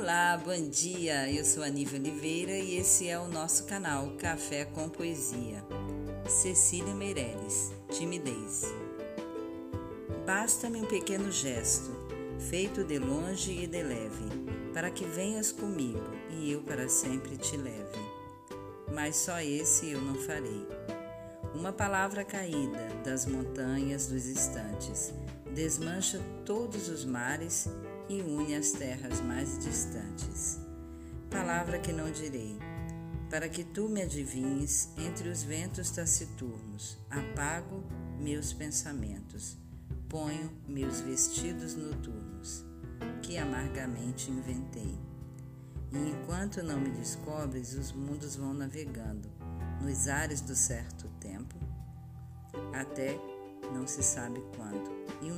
Olá, bom dia. Eu sou a Oliveira e esse é o nosso canal Café com Poesia. Cecília Meireles, Timidez. Basta-me um pequeno gesto, feito de longe e de leve, para que venhas comigo e eu para sempre te leve. Mas só esse eu não farei. Uma palavra caída das montanhas dos instantes desmancha todos os mares e une as terras mais distantes. Palavra que não direi, para que tu me adivinhes entre os ventos taciturnos, apago meus pensamentos, ponho meus vestidos noturnos, que amargamente inventei. E enquanto não me descobres, os mundos vão navegando nos ares do certo tempo, até não se sabe quando, e